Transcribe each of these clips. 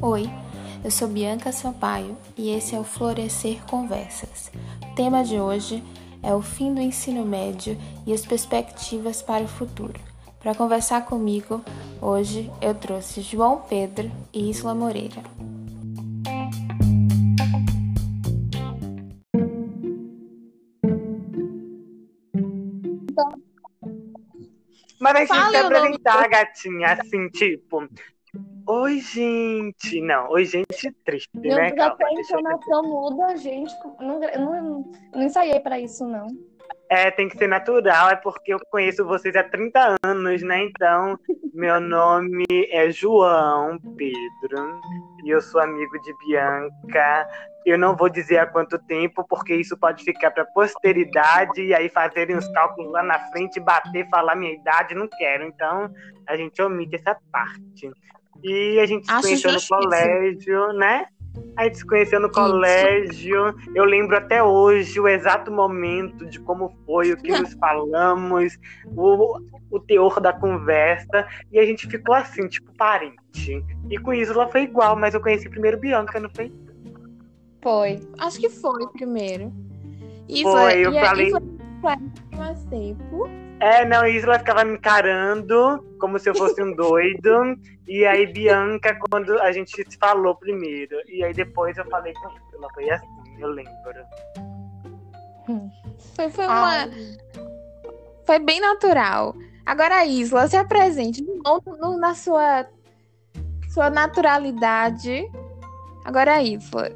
Oi, eu sou Bianca Sampaio e esse é o Florescer Conversas. O tema de hoje é o fim do ensino médio e as perspectivas para o futuro. Para conversar comigo, hoje eu trouxe João Pedro e Isla Moreira. Mas a gente se apresentar, gatinha, assim, tipo. Oi, gente. Não, oi, gente triste, Meu né? Deus, até a Calma, entonação muda, gente. Não, não, não ensaiei pra isso, não. É, tem que ser natural, é porque eu conheço vocês há 30 anos, né? Então, meu nome é João Pedro e eu sou amigo de Bianca. Eu não vou dizer há quanto tempo, porque isso pode ficar para posteridade e aí fazerem os cálculos lá na frente, bater, falar minha idade, não quero. Então, a gente omite essa parte. E a gente se conheceu no colégio, né? A gente se conheceu no colégio. Eu lembro até hoje o exato momento de como foi, o que nos falamos, o, o teor da conversa. E a gente ficou assim, tipo, parente. E com Isla foi igual, mas eu conheci primeiro Bianca, não foi? Foi. Acho que foi primeiro. Foi, eu e falei- foi mais tempo. É, não, Isla ficava me encarando como se eu fosse um doido. E aí, Bianca, quando a gente se falou primeiro. E aí depois eu falei com Isla. Foi assim, eu lembro. Foi, foi uma. Foi bem natural. Agora a Isla, se apresente novo no- na sua, sua naturalidade. Agora a Isla.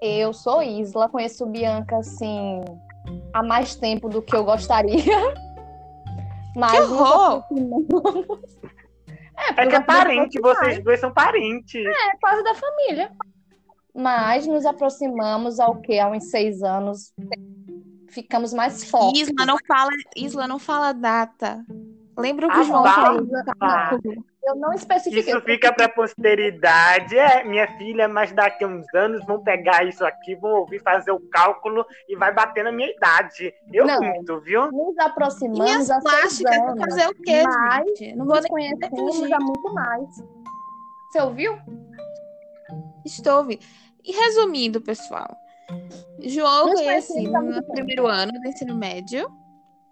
Eu sou Isla, conheço Bianca, assim, há mais tempo do que eu gostaria. Mas Que horror! É, É porque que é nos parente, vocês dois são parentes. É quase da família. Mas nos aproximamos ao quê? Há uns seis anos. Ficamos mais fortes. Isla não fala, Isla não fala data. Lembra o que Ah, o João falou? Eu não especifiquei. Isso fica pra posteridade. É, minha filha, mas daqui a uns anos vão pegar isso aqui, vão ouvir fazer o cálculo e vai bater na minha idade. Eu Não. muito, viu? Nos minhas aproximamos há seis plásticas vão fazer o quê, Mas gente? Não vou Nos nem conhecemos há muito mais. Você ouviu? Estou ouvindo. E resumindo, pessoal. João conheci no primeiro ano do ensino médio.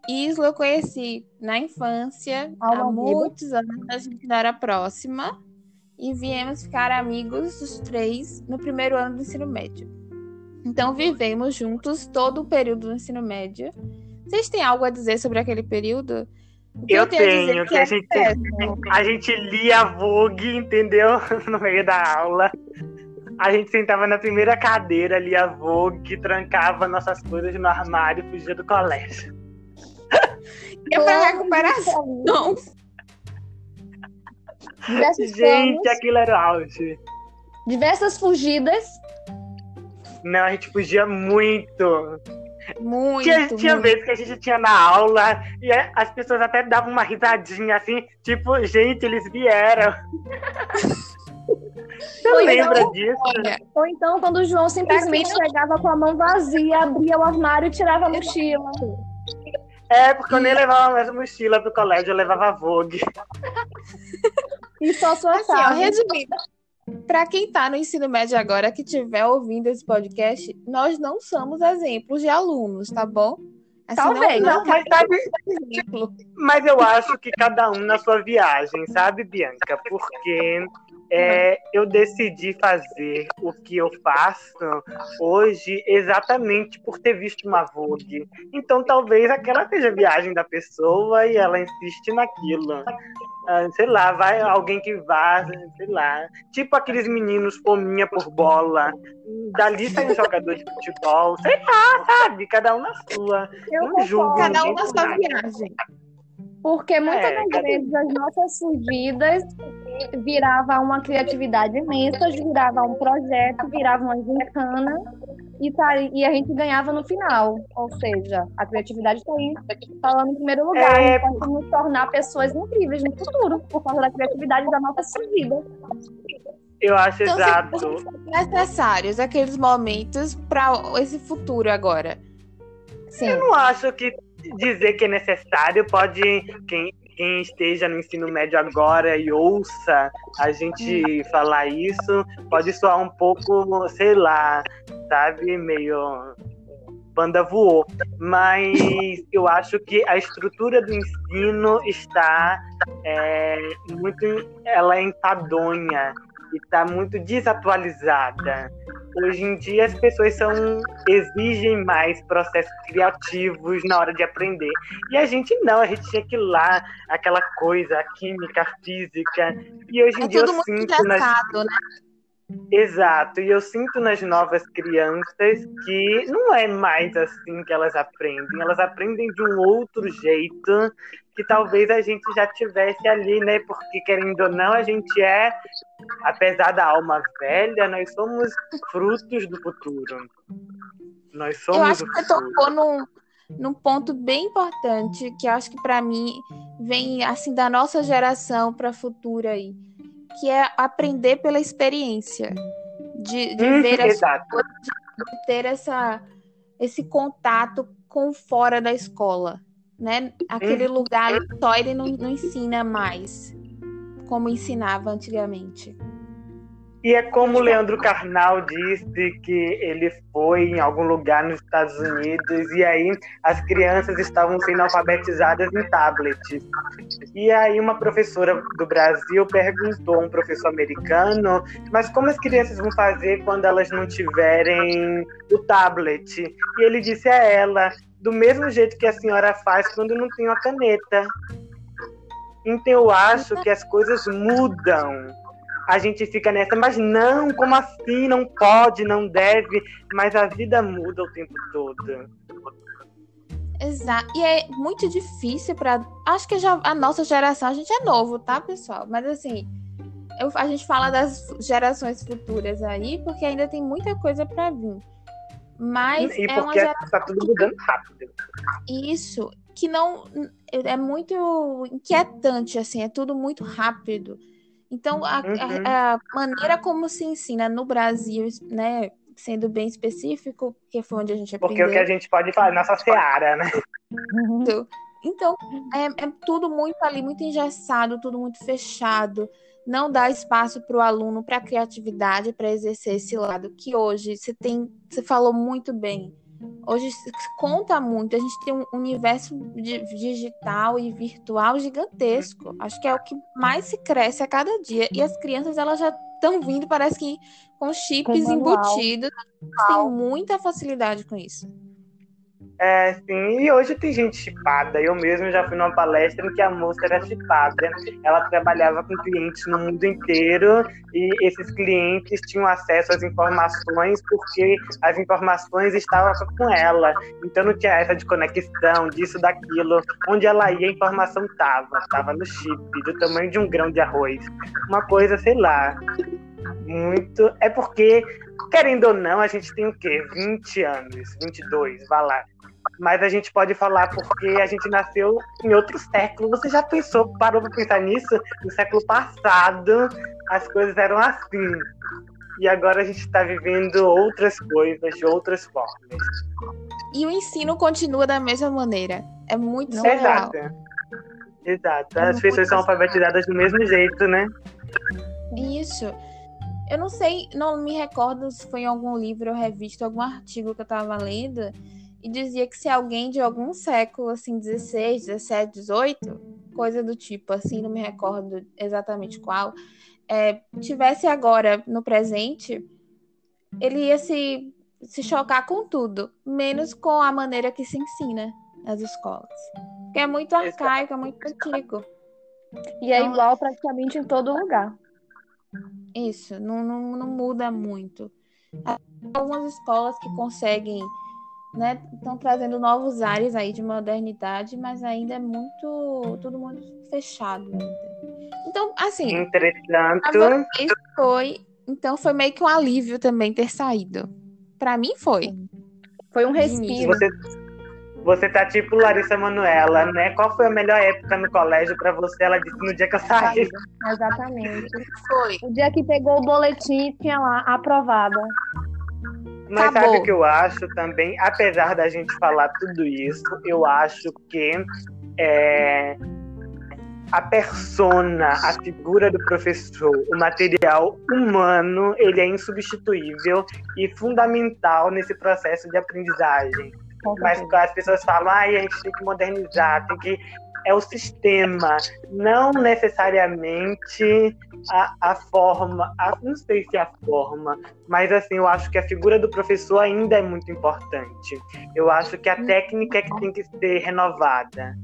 Isla eu conheci na infância, há muitos anos, a gente não era próxima. E viemos ficar amigos os três no primeiro ano do ensino médio. Então vivemos juntos todo o período do ensino médio. Vocês têm algo a dizer sobre aquele período? O que Eu tenho a dizer tenho, é que a gente, péssimo. a gente lia Vogue, entendeu? No meio da aula. A gente sentava na primeira cadeira, lia Vogue, trancava nossas coisas no armário e fugia do colégio. É pra Todos recuperação. Não. Diversos Gente, planos, aquilo era o auge. diversas fugidas. Não, a gente fugia muito. Muito. Tinha, tinha muito. vezes que a gente tinha na aula e é, as pessoas até davam uma risadinha assim, tipo, gente, eles vieram. Você Ou lembra então- disso? Olha, Ou então, quando o João simplesmente chegava com a mão vazia, abria o armário e tirava a mochila. É, porque eu nem levava mais mochila pro colégio, eu levava Vogue. E só sua Assim, ó, resumindo, para quem tá no ensino médio agora, que estiver ouvindo esse podcast, nós não somos exemplos de alunos, tá bom? Assim, Talvez. Não, Não, mas sabe, exemplo. Mas eu acho que cada um na sua viagem, sabe, Bianca? Porque é, eu decidi fazer o que eu faço hoje exatamente por ter visto uma Vogue. Então talvez aquela seja a viagem da pessoa e ela insiste naquilo. Ah, sei lá, vai alguém que vá, sei lá. Tipo aqueles meninos fominha por bola. Dali sai um jogador de futebol. Sei lá, sabe? Cada um na sua. Eu não julgo Cada um na sua nada. viagem. Porque muitas É, das cada- vezes as nossas fugidas virava uma criatividade imensa, virava um projeto, virava uma gincana e, tá, e a gente ganhava no final. Ou seja, a criatividade está aí falando em primeiro lugar. É. A gente pode nos tornar pessoas incríveis no futuro, por causa da criatividade da nossa fugida. Eu acho Então, exato. são necessários aqueles momentos para esse futuro agora. Sim. Eu não acho que dizer que é necessário pode. Quem, quem esteja no ensino médio agora e ouça a gente falar isso, pode soar um pouco, sei lá, sabe, meio banda voou. Mas eu acho que a estrutura do ensino está é, muito, ela é enfadonha e está muito desatualizada. Hoje em dia as pessoas são exigem mais processos criativos na hora de aprender. E a gente não, a gente tinha que ir lá, aquela coisa, a química, a física. E hoje em é dia eu sinto nas... né? Exato, e eu sinto nas novas crianças que não é mais assim que elas aprendem, elas aprendem de um outro jeito que talvez a gente já tivesse ali, né? Porque querendo ou não, a gente é, apesar da alma velha, nós somos frutos do futuro. Nós somos eu acho que você tocou num, num ponto bem importante que eu acho que para mim vem assim da nossa geração para futura aí que é aprender pela experiência, de, de hum, ver as coisas, de ter essa, esse contato com fora da escola, né? Aquele hum. lugar só ele não, não ensina mais como ensinava antigamente. E é como o Leandro Carnal disse que ele foi em algum lugar nos Estados Unidos e aí as crianças estavam sendo alfabetizadas em tablets. E aí uma professora do Brasil perguntou a um professor americano, mas como as crianças vão fazer quando elas não tiverem o tablet? E ele disse a ela, do mesmo jeito que a senhora faz quando não tem uma caneta. Então eu acho que as coisas mudam a gente fica nessa, mas não, como assim? Não pode, não deve, mas a vida muda o tempo todo. Exato. E é muito difícil para. Acho que já a nossa geração, a gente é novo, tá, pessoal? Mas assim, eu, a gente fala das gerações futuras aí, porque ainda tem muita coisa para vir. Mas e é uma geração. Tá tudo mudando rápido. Isso, que não. É muito inquietante, assim, é tudo muito rápido. Então, a, uhum. a, a, maneira como se ensina no Brasil, né, sendo bem específico, que foi onde a gente aprendeu. Porque o que a gente pode falar, nossa seara, né? Então, é, é tudo muito ali, muito engessado, tudo muito fechado. Não dá espaço para o aluno, para a criatividade, para exercer esse lado que hoje você tem, você falou muito bem Hoje conta muito, a gente tem um universo digital e virtual gigantesco. Acho que é o que mais se cresce a cada dia. E as crianças, elas já estão vindo, parece que com chips com embutidos. Tem muita facilidade com isso. É, sim, e hoje tem gente chipada. Eu mesmo já fui numa palestra em que a moça era chipada. Ela trabalhava com clientes no mundo inteiro e esses clientes tinham acesso às informações porque as informações estavam com ela. Então não tinha essa de conexão, disso, daquilo. Onde ela ia, a informação estava. Estava no chip, do tamanho de um grão de arroz. Uma coisa, sei lá, muito. É porque, querendo ou não, a gente tem o quê? 20 anos, 22, vai lá mas a gente pode falar porque a gente nasceu em outro século. Você já pensou, parou para pensar nisso? No século passado, as coisas eram assim. E agora a gente está vivendo outras coisas, de outras formas. E o ensino continua da mesma maneira. É muito surreal. Exato. Exato. As é pessoas são alfabetizadas do mesmo jeito, né? Isso. Eu não sei, não me recordo se foi em algum livro ou revista, algum artigo que eu estava lendo, e dizia que se alguém de algum século, assim, 16, 17, 18, coisa do tipo, assim, não me recordo exatamente qual, é, tivesse agora no presente, ele ia se, se chocar com tudo, menos com a maneira que se ensina nas escolas. Que é muito arcaico, é muito antigo. E é então, igual praticamente em todo lugar. Isso, não, não, não muda muito. Algumas escolas que conseguem né, estão trazendo novos ares aí de modernidade, mas ainda é muito tudo muito fechado. Então, assim, entretanto, foi, então foi meio que um alívio também ter saído. Para mim foi. Foi um respiro. Você, você tá tipo Larissa Manuela, né? Qual foi a melhor época no colégio para você? Ela disse no dia que eu saí. Exatamente. Foi. O dia que pegou o boletim e tinha lá aprovada. Mas Acabou. sabe o que eu acho também? Apesar da gente falar tudo isso, eu acho que é, a persona, a figura do professor, o material humano, ele é insubstituível e fundamental nesse processo de aprendizagem. Mas as pessoas falam, ah, a gente tem que modernizar, tem que é o sistema, não necessariamente a, a forma, a, não sei se é a forma, mas assim, eu acho que a figura do professor ainda é muito importante. Eu acho que a hum. técnica é que tem que ser renovada.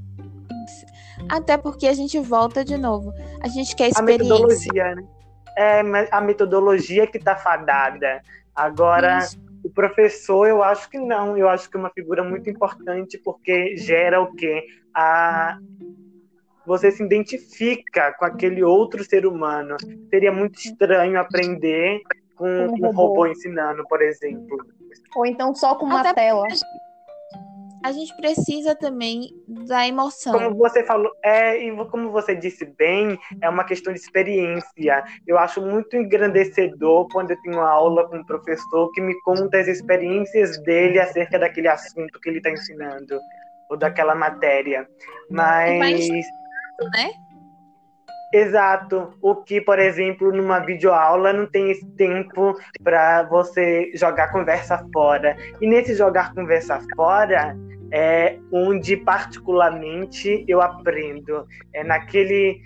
Até porque a gente volta de novo. A gente quer experiência. A metodologia, né? É a metodologia que está fadada. Agora, Isso. O professor, eu acho que não. Eu acho que é uma figura muito importante porque gera o quê? A você se identifica com aquele outro ser humano. Seria muito estranho aprender com um, um robô. robô ensinando, por exemplo. Ou então só com uma Até tela a gente precisa também da emoção. Como você falou, é, e como você disse bem, é uma questão de experiência. Eu acho muito engrandecedor quando eu tenho aula com um professor que me conta as experiências dele acerca daquele assunto que ele está ensinando, ou daquela matéria. Mas. Né? Exato. O que, por exemplo, numa videoaula não tem esse tempo para você jogar conversa fora. E nesse jogar conversa fora é onde particularmente eu aprendo. É naquele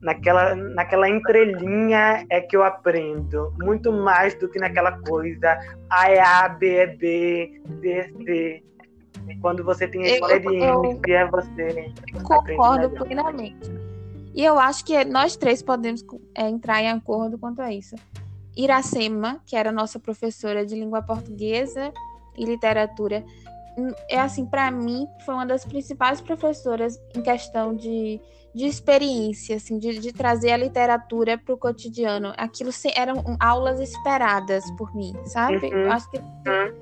naquela naquela entrelinha é que eu aprendo muito mais do que naquela coisa A é A, B é B, C é C. Quando você tem experiência, eu, eu você concordo plenamente. E eu acho que nós três podemos é, entrar em acordo quanto a isso. Iracema, que era nossa professora de língua portuguesa e literatura, hum, é assim, para mim, foi uma das principais professoras em questão de, de experiência, assim, de, de trazer a literatura para o cotidiano. Aquilo eram aulas esperadas por mim, sabe? Uhum. Acho que uhum.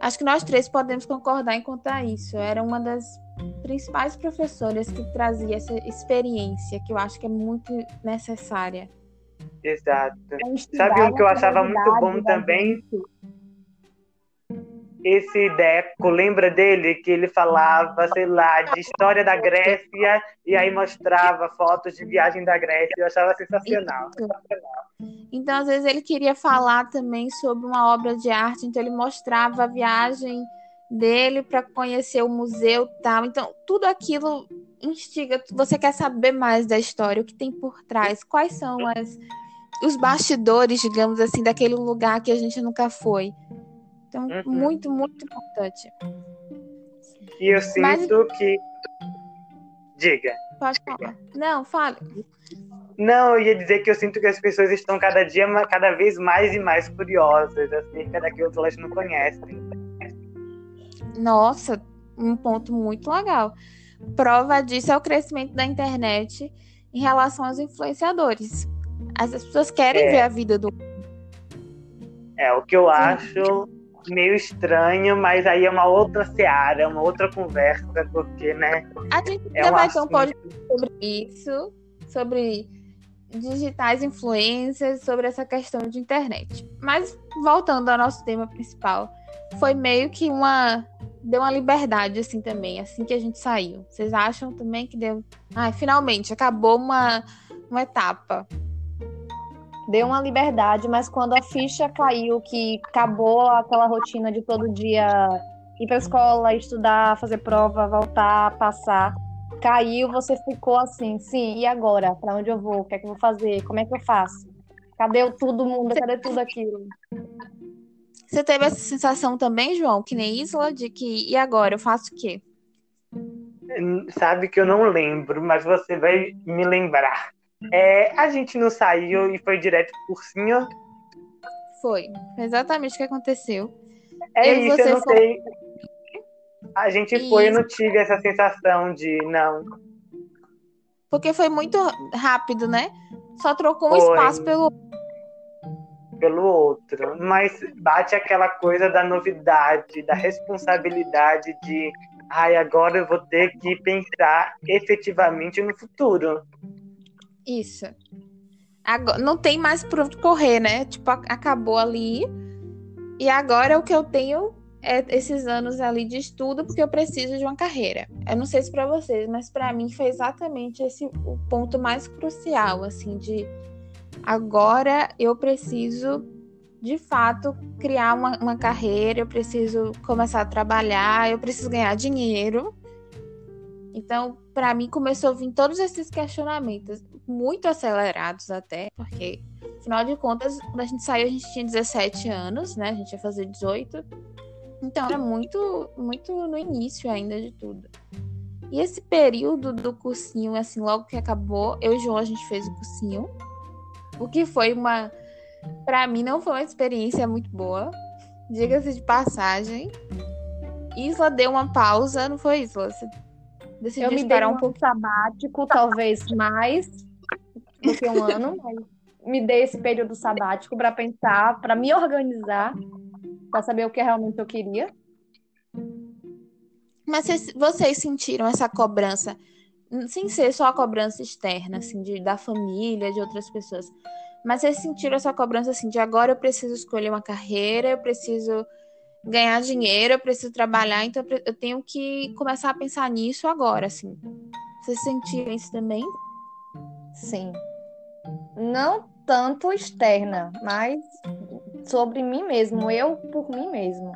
acho que nós três podemos concordar em contar isso. Era uma das principais professoras que trazia essa experiência que eu acho que é muito necessária. Exato. Sabe um que eu achava muito bom também? Esse Deco, lembra dele? Que ele falava, sei lá, de história da Grécia e aí mostrava fotos de viagem da Grécia. Eu achava sensacional. Então, às vezes, ele queria falar também sobre uma obra de arte, então ele mostrava a viagem dele para conhecer o museu tal. Então, tudo aquilo instiga, você quer saber mais da história, o que tem por trás, quais são as, os bastidores, digamos assim, daquele lugar que a gente nunca foi. Então, uhum. muito, muito importante. E eu sinto Mas... que. Diga. Pode falar. Não, fale. Não, eu ia dizer que eu sinto que as pessoas estão cada dia, cada vez mais e mais curiosas acerca daquilo que elas não conhecem. Nossa, um ponto muito legal. Prova disso é o crescimento da internet em relação aos influenciadores. As pessoas querem é. ver a vida do. É, o que eu acho meio estranho, mas aí é uma outra seara, é uma outra conversa, porque, né? A gente é um vai ter um podcast sobre isso, sobre digitais influências, sobre essa questão de internet. Mas voltando ao nosso tema principal, foi meio que uma deu uma liberdade assim também, assim que a gente saiu. Vocês acham também que deu? Ai, finalmente acabou uma uma etapa. Deu uma liberdade, mas quando a ficha caiu, que acabou aquela rotina de todo dia ir para escola, estudar, fazer prova, voltar, passar, caiu, você ficou assim, sim, e agora? Para onde eu vou? O que é que eu vou fazer? Como é que eu faço? Cadê todo mundo? Cadê tudo aquilo? Você teve essa sensação também, João, que nem Isla, de que e agora eu faço o quê? Sabe que eu não lembro, mas você vai me lembrar. É, a gente não saiu e foi direto por cima? Foi. Exatamente o que aconteceu. É eu isso, eu não foi... sei. A gente foi e não tive essa sensação de não. Porque foi muito rápido, né? Só trocou um foi. espaço pelo pelo outro, mas bate aquela coisa da novidade, da responsabilidade de, ai, agora eu vou ter que pensar efetivamente no futuro. Isso. Agora, não tem mais por onde correr, né? Tipo, acabou ali. E agora o que eu tenho é, esses anos ali de estudo porque eu preciso de uma carreira. Eu não sei se para vocês, mas para mim foi exatamente esse o ponto mais crucial, assim, de agora eu preciso de fato criar uma, uma carreira, eu preciso começar a trabalhar, eu preciso ganhar dinheiro. Então, para mim começou a vir todos esses questionamentos, muito acelerados até, porque afinal de contas, quando a gente saiu, a gente tinha 17 anos, né? A gente ia fazer 18. Então era muito, muito no início ainda de tudo. E esse período do cursinho, assim, logo que acabou, eu e o João a gente fez o cursinho. O que foi uma. Pra mim, não foi uma experiência muito boa. Diga-se de passagem. Isla deu uma pausa, não foi, Isla? Você decidiu eu me esperar um pouco sabático, talvez mais do que um ano, mas me dei esse período sabático para pensar, para me organizar para saber o que realmente eu queria. Mas vocês sentiram essa cobrança, sem ser só a cobrança externa, assim, de, da família, de outras pessoas, mas vocês sentiram essa cobrança, assim, de agora eu preciso escolher uma carreira, eu preciso ganhar dinheiro, eu preciso trabalhar, então eu tenho que começar a pensar nisso agora, assim. Vocês sentiram isso também? Sim. Não tanto externa, mas sobre mim mesmo, eu por mim mesmo.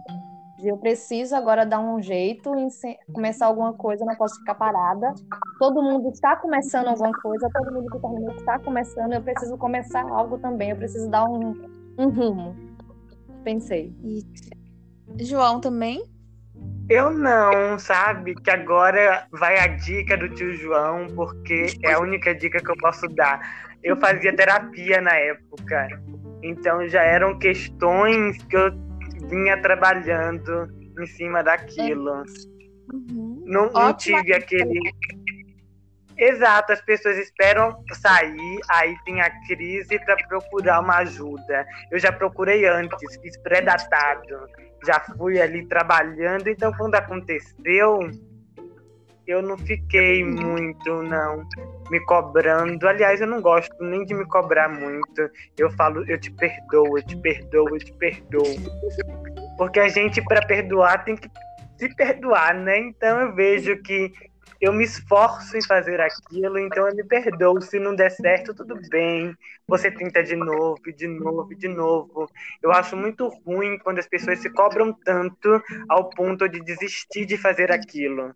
Eu preciso agora dar um jeito em começar alguma coisa, não posso ficar parada. Todo mundo está começando alguma coisa, todo mundo que terminou está começando, eu preciso começar algo também, eu preciso dar um, um rumo. Pensei. E João também? Eu não, sabe? Que agora vai a dica do tio João, porque é a única dica que eu posso dar. Eu fazia terapia na época. Então já eram questões que eu vinha trabalhando em cima daquilo. Uhum. Não, não tive aquele. Exato, as pessoas esperam sair, aí tem a crise para procurar uma ajuda. Eu já procurei antes, fiz pré-datado, já fui ali trabalhando, então quando aconteceu, eu não fiquei muito, não, me cobrando. Aliás, eu não gosto nem de me cobrar muito. Eu falo, eu te perdoo, eu te perdoo, eu te perdoo. Porque a gente, para perdoar, tem que se perdoar, né? Então eu vejo que eu me esforço em fazer aquilo, então eu me perdoo. Se não der certo, tudo bem. Você tenta de novo, de novo, de novo. Eu acho muito ruim quando as pessoas se cobram tanto ao ponto de desistir de fazer aquilo.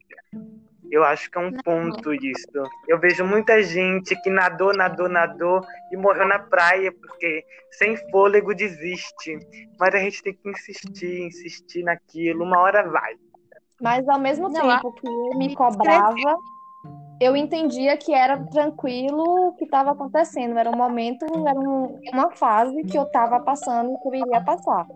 Eu acho que é um ponto isso. Eu vejo muita gente que nadou, nadou, nadou e morreu na praia porque sem fôlego desiste. Mas a gente tem que insistir, insistir naquilo. Uma hora vai. Mas ao mesmo Não, tempo que eu me cobrava, eu entendia que era tranquilo o que estava acontecendo. Era um momento, era um, uma fase que eu estava passando e que eu iria passar.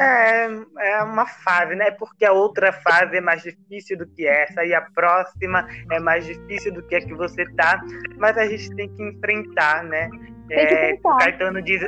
É, é uma fase, né? Porque a outra fase é mais difícil do que essa, e a próxima é mais difícil do que a que você tá, mas a gente tem que enfrentar, né? É, o Caetano diz,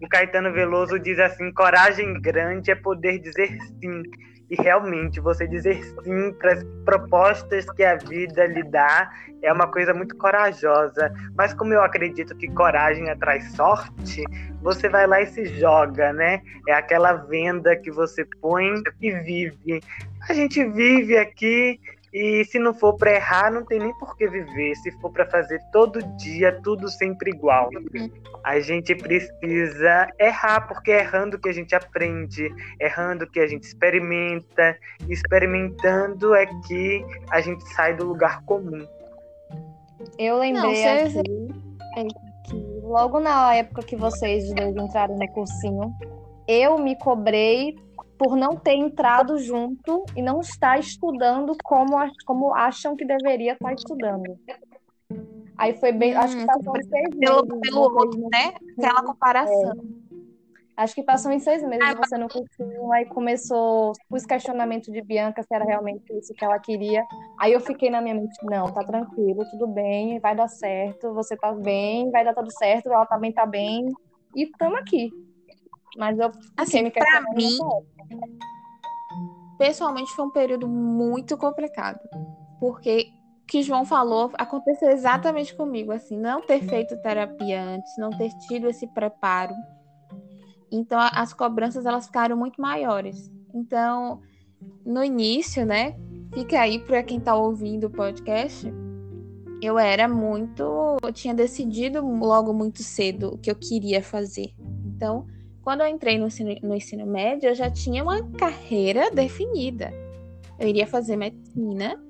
o Caetano Veloso diz assim: coragem grande é poder dizer sim. E realmente, você dizer sim para as propostas que a vida lhe dá é uma coisa muito corajosa. Mas como eu acredito que coragem atrai sorte, você vai lá e se joga, né? É aquela venda que você põe e vive. A gente vive aqui e se não for para errar, não tem nem por que viver. Se for para fazer todo dia, tudo sempre igual. Uhum. A gente precisa errar, porque é errando que a gente aprende, errando que a gente experimenta. Experimentando é que a gente sai do lugar comum. Eu lembrei não, aqui que logo na época que vocês dois entraram no cursinho, eu me cobrei por não ter entrado junto e não estar estudando como, como acham que deveria estar estudando. Aí foi bem. Hum, acho que hum, passou uns seis pelo, meses. Pelo outro, né? Aquela comparação. É. Acho que passou em seis meses ah, você não curtiu, aí começou os questionamentos de Bianca se era realmente isso que ela queria. Aí eu fiquei na minha mente, não, tá tranquilo, tudo bem, vai dar certo, você tá bem, vai dar tudo certo, ela também tá bem, e estamos aqui. Mas eu assim, me pra mim, pessoalmente foi um período muito complicado. Porque o que João falou aconteceu exatamente comigo, assim, não ter feito terapia antes, não ter tido esse preparo. Então as cobranças elas ficaram muito maiores. Então, no início, né? Fica aí para quem está ouvindo o podcast. Eu era muito, eu tinha decidido logo muito cedo o que eu queria fazer. Então, quando eu entrei no ensino, no ensino médio, eu já tinha uma carreira definida. Eu iria fazer medicina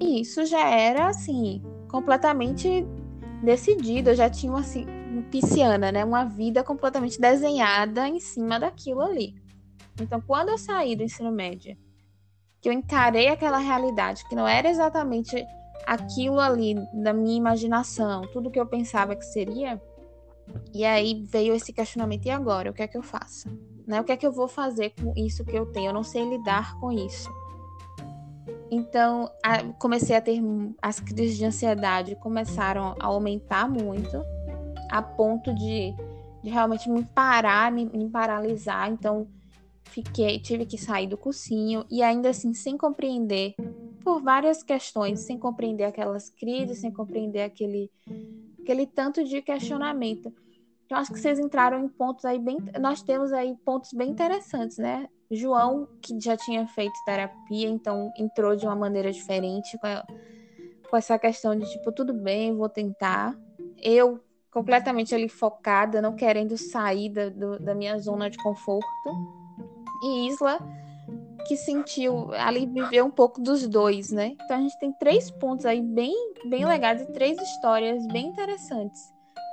e isso já era assim completamente decidido. Eu já tinha assim pisciana, né? Uma vida completamente desenhada em cima daquilo ali. Então, quando eu saí do ensino médio, que eu encarei aquela realidade, que não era exatamente aquilo ali da minha imaginação, tudo que eu pensava que seria, e aí veio esse questionamento: e agora? O que é que eu faço? Né? O que é que eu vou fazer com isso que eu tenho? Eu não sei lidar com isso. Então, a, comecei a ter as crises de ansiedade começaram a aumentar muito a ponto de, de realmente me parar, me, me paralisar. Então, fiquei, tive que sair do cursinho e ainda assim sem compreender por várias questões, sem compreender aquelas crises, sem compreender aquele aquele tanto de questionamento. Eu acho que vocês entraram em pontos aí bem, nós temos aí pontos bem interessantes, né? João, que já tinha feito terapia, então entrou de uma maneira diferente com, a, com essa questão de tipo, tudo bem, vou tentar. Eu completamente ali focada, não querendo sair da, do, da minha zona de conforto. E Isla, que sentiu ali viver um pouco dos dois, né? Então a gente tem três pontos aí bem, bem legais e três histórias bem interessantes.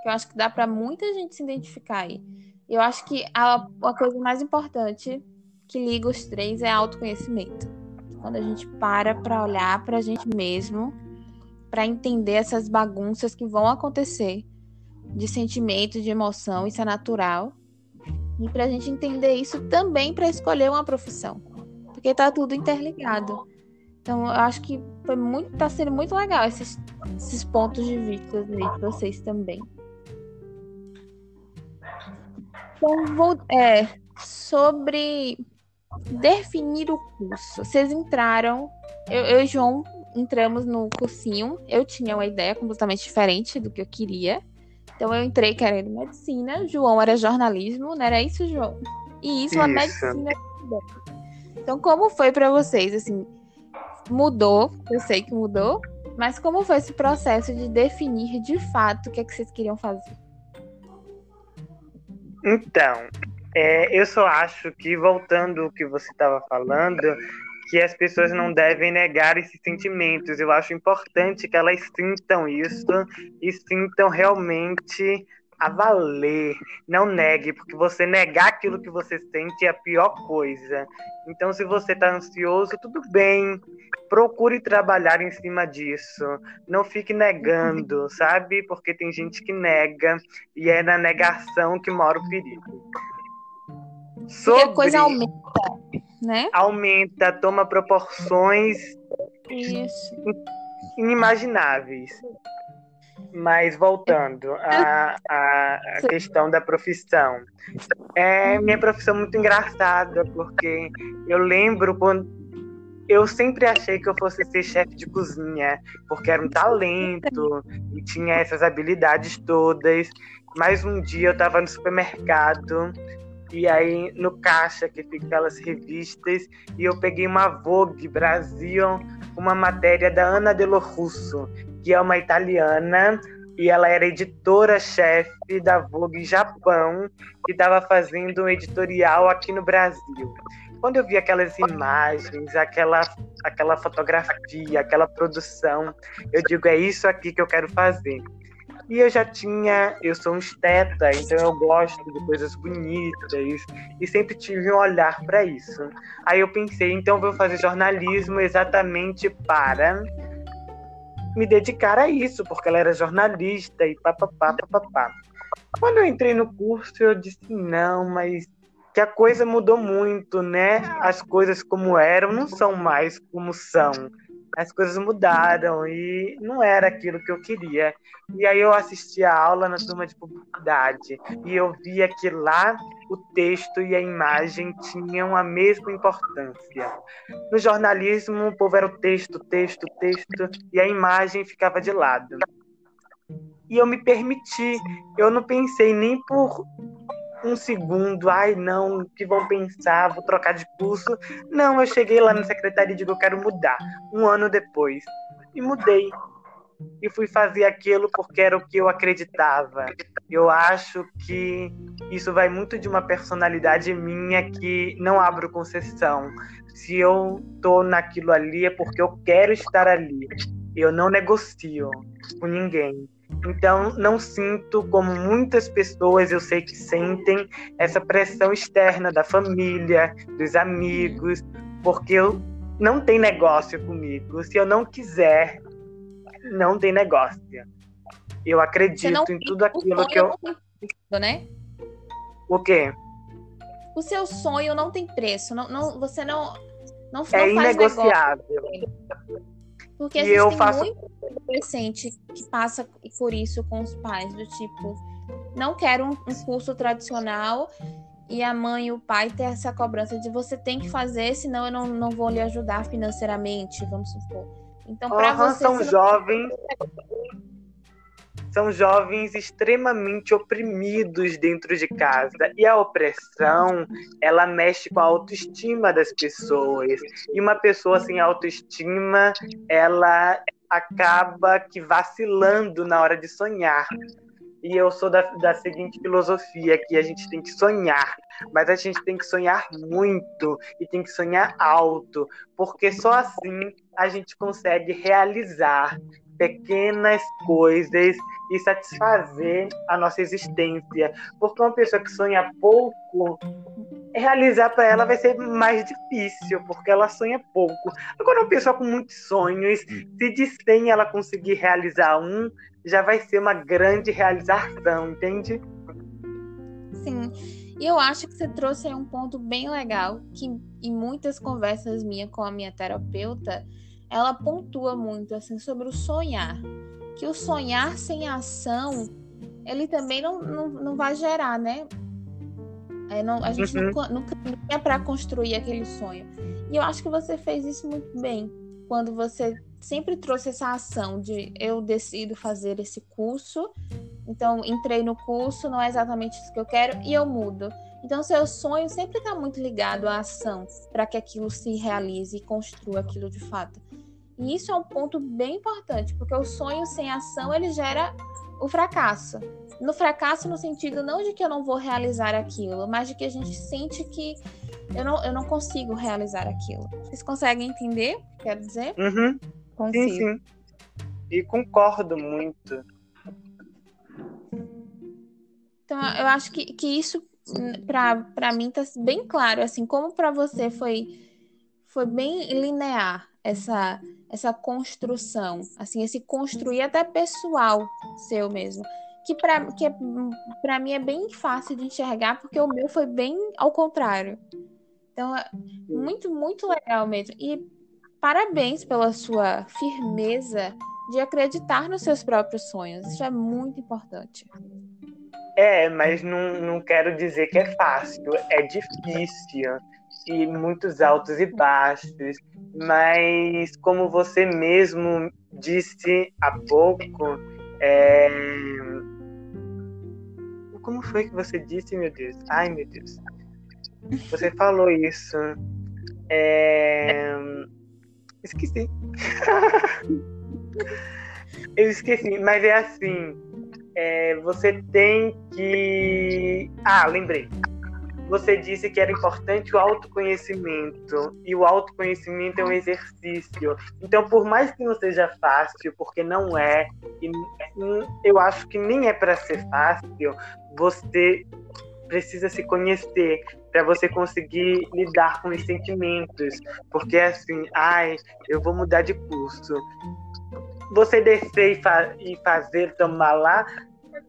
Que eu acho que dá para muita gente se identificar aí. Eu acho que a, a coisa mais importante que liga os três é autoconhecimento. Quando a gente para para olhar para a gente mesmo, para entender essas bagunças que vão acontecer de sentimento, de emoção, isso é natural. E para a gente entender isso também para escolher uma profissão, porque está tudo interligado. Então, eu acho que foi muito, tá sendo muito legal esses, esses pontos de vista aí de vocês também. Então, vou, é, sobre definir o curso. Vocês entraram, eu, eu e João entramos no cursinho. Eu tinha uma ideia completamente diferente do que eu queria. Então eu entrei querendo medicina, João era jornalismo, não era isso, João? E isso, isso. a medicina. Então como foi para vocês assim? Mudou, eu sei que mudou, mas como foi esse processo de definir de fato o que é que vocês queriam fazer? Então, é, eu só acho que voltando ao que você estava falando, que as pessoas não devem negar esses sentimentos. Eu acho importante que elas sintam isso e sintam realmente a valer. Não negue, porque você negar aquilo que você sente é a pior coisa. Então, se você está ansioso, tudo bem. Procure trabalhar em cima disso. Não fique negando, sabe? Porque tem gente que nega e é na negação que mora o perigo. Sobre... A coisa aumenta né? Aumenta, toma proporções Isso. inimagináveis. Mas voltando à, à questão da profissão. É minha profissão muito engraçada, porque eu lembro quando eu sempre achei que eu fosse ser chefe de cozinha, porque era um talento e tinha essas habilidades todas. Mas um dia eu estava no supermercado e aí no caixa que fica aquelas revistas e eu peguei uma Vogue Brasil, uma matéria da Ana Delo Russo, que é uma italiana e ela era editora-chefe da Vogue Japão, que estava fazendo um editorial aqui no Brasil. Quando eu vi aquelas imagens, aquela, aquela fotografia, aquela produção, eu digo, é isso aqui que eu quero fazer. E eu já tinha, eu sou um esteta, então eu gosto de coisas bonitas e sempre tive um olhar para isso. Aí eu pensei, então vou fazer jornalismo exatamente para me dedicar a isso, porque ela era jornalista e papapá, papapá. Quando eu entrei no curso, eu disse não, mas que a coisa mudou muito, né? As coisas como eram não são mais como são as coisas mudaram e não era aquilo que eu queria. E aí eu assisti a aula na turma de publicidade e eu via que lá o texto e a imagem tinham a mesma importância. No jornalismo, o povo era o texto, texto, texto e a imagem ficava de lado. E eu me permiti, eu não pensei nem por um segundo, ai não, que vão pensar, vou trocar de curso. Não, eu cheguei lá na secretaria e digo, eu quero mudar. Um ano depois. E mudei. E fui fazer aquilo porque era o que eu acreditava. Eu acho que isso vai muito de uma personalidade minha que não abro concessão. Se eu tô naquilo ali é porque eu quero estar ali. Eu não negocio com ninguém. Então, não sinto como muitas pessoas eu sei que sentem essa pressão externa da família, dos amigos, porque eu não tem negócio comigo. Se eu não quiser, não tem negócio. Eu acredito em tudo aquilo que eu. Né? O quê? O seu sonho não tem preço. Não, não, você não, não, é não faz inegociável. Negócio. Porque gente eu tem faço... muito adolescente que passa por isso com os pais, do tipo, não quero um, um curso tradicional e a mãe e o pai ter essa cobrança de você tem que fazer, senão eu não, não vou lhe ajudar financeiramente, vamos supor. Então, para uhum, você. São jovens. São jovens extremamente oprimidos dentro de casa. E a opressão, ela mexe com a autoestima das pessoas. E uma pessoa sem autoestima, ela acaba que vacilando na hora de sonhar. E eu sou da, da seguinte filosofia, que a gente tem que sonhar, mas a gente tem que sonhar muito e tem que sonhar alto, porque só assim a gente consegue realizar pequenas coisas e satisfazer a nossa existência. Porque uma pessoa que sonha pouco, realizar para ela vai ser mais difícil, porque ela sonha pouco. Agora, uma pessoa com muitos sonhos, se de 100 ela conseguir realizar um, já vai ser uma grande realização, entende? Sim. E eu acho que você trouxe aí um ponto bem legal, que em muitas conversas minhas com a minha terapeuta, ela pontua muito assim sobre o sonhar. Que o sonhar sem ação, ele também não, não, não vai gerar, né? É, não, a gente uhum. nunca é para construir aquele sonho. E eu acho que você fez isso muito bem quando você sempre trouxe essa ação de eu decido fazer esse curso, então entrei no curso, não é exatamente isso que eu quero e eu mudo. Então seu sonho sempre está muito ligado à ação para que aquilo se realize e construa aquilo de fato. E isso é um ponto bem importante, porque o sonho sem ação ele gera o fracasso. No fracasso no sentido não de que eu não vou realizar aquilo, mas de que a gente sente que eu não, eu não consigo realizar aquilo. Vocês conseguem entender o que quero dizer? Uhum. Consigo. Sim, sim. E concordo muito. Então, eu acho que, que isso, para mim, tá bem claro. Assim, como para você foi, foi bem linear essa, essa construção. Assim, esse construir até pessoal seu mesmo. Que para que é, pra mim é bem fácil de enxergar, porque o meu foi bem ao contrário. Então, é muito, muito legal mesmo. E Parabéns pela sua firmeza de acreditar nos seus próprios sonhos. Isso é muito importante. É, mas não, não quero dizer que é fácil. É difícil. E muitos altos e baixos. Mas, como você mesmo disse há pouco, é... como foi que você disse, meu Deus? Ai, meu Deus. Você falou isso. É... Esqueci. eu esqueci, mas é assim. É, você tem que. Ah, lembrei. Você disse que era importante o autoconhecimento. E o autoconhecimento é um exercício. Então, por mais que não seja fácil, porque não é, e eu acho que nem é para ser fácil, você precisa se conhecer para você conseguir lidar com os sentimentos. Porque assim, ai, eu vou mudar de curso. Você descer e, fa e fazer, tomar lá,